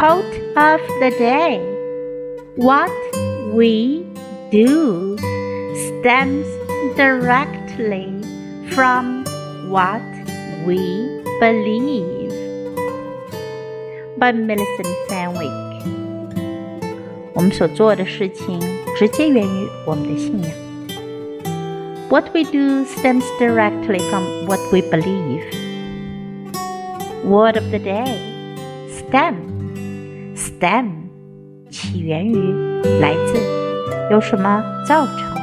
Quote of the day What we do stems directly from what we believe. By Millicent Fenwick. 我们所做的事情直接源于我们的信仰。What we do stems directly from what we believe. Word of the day stem. Stem 起源于来自由什么造成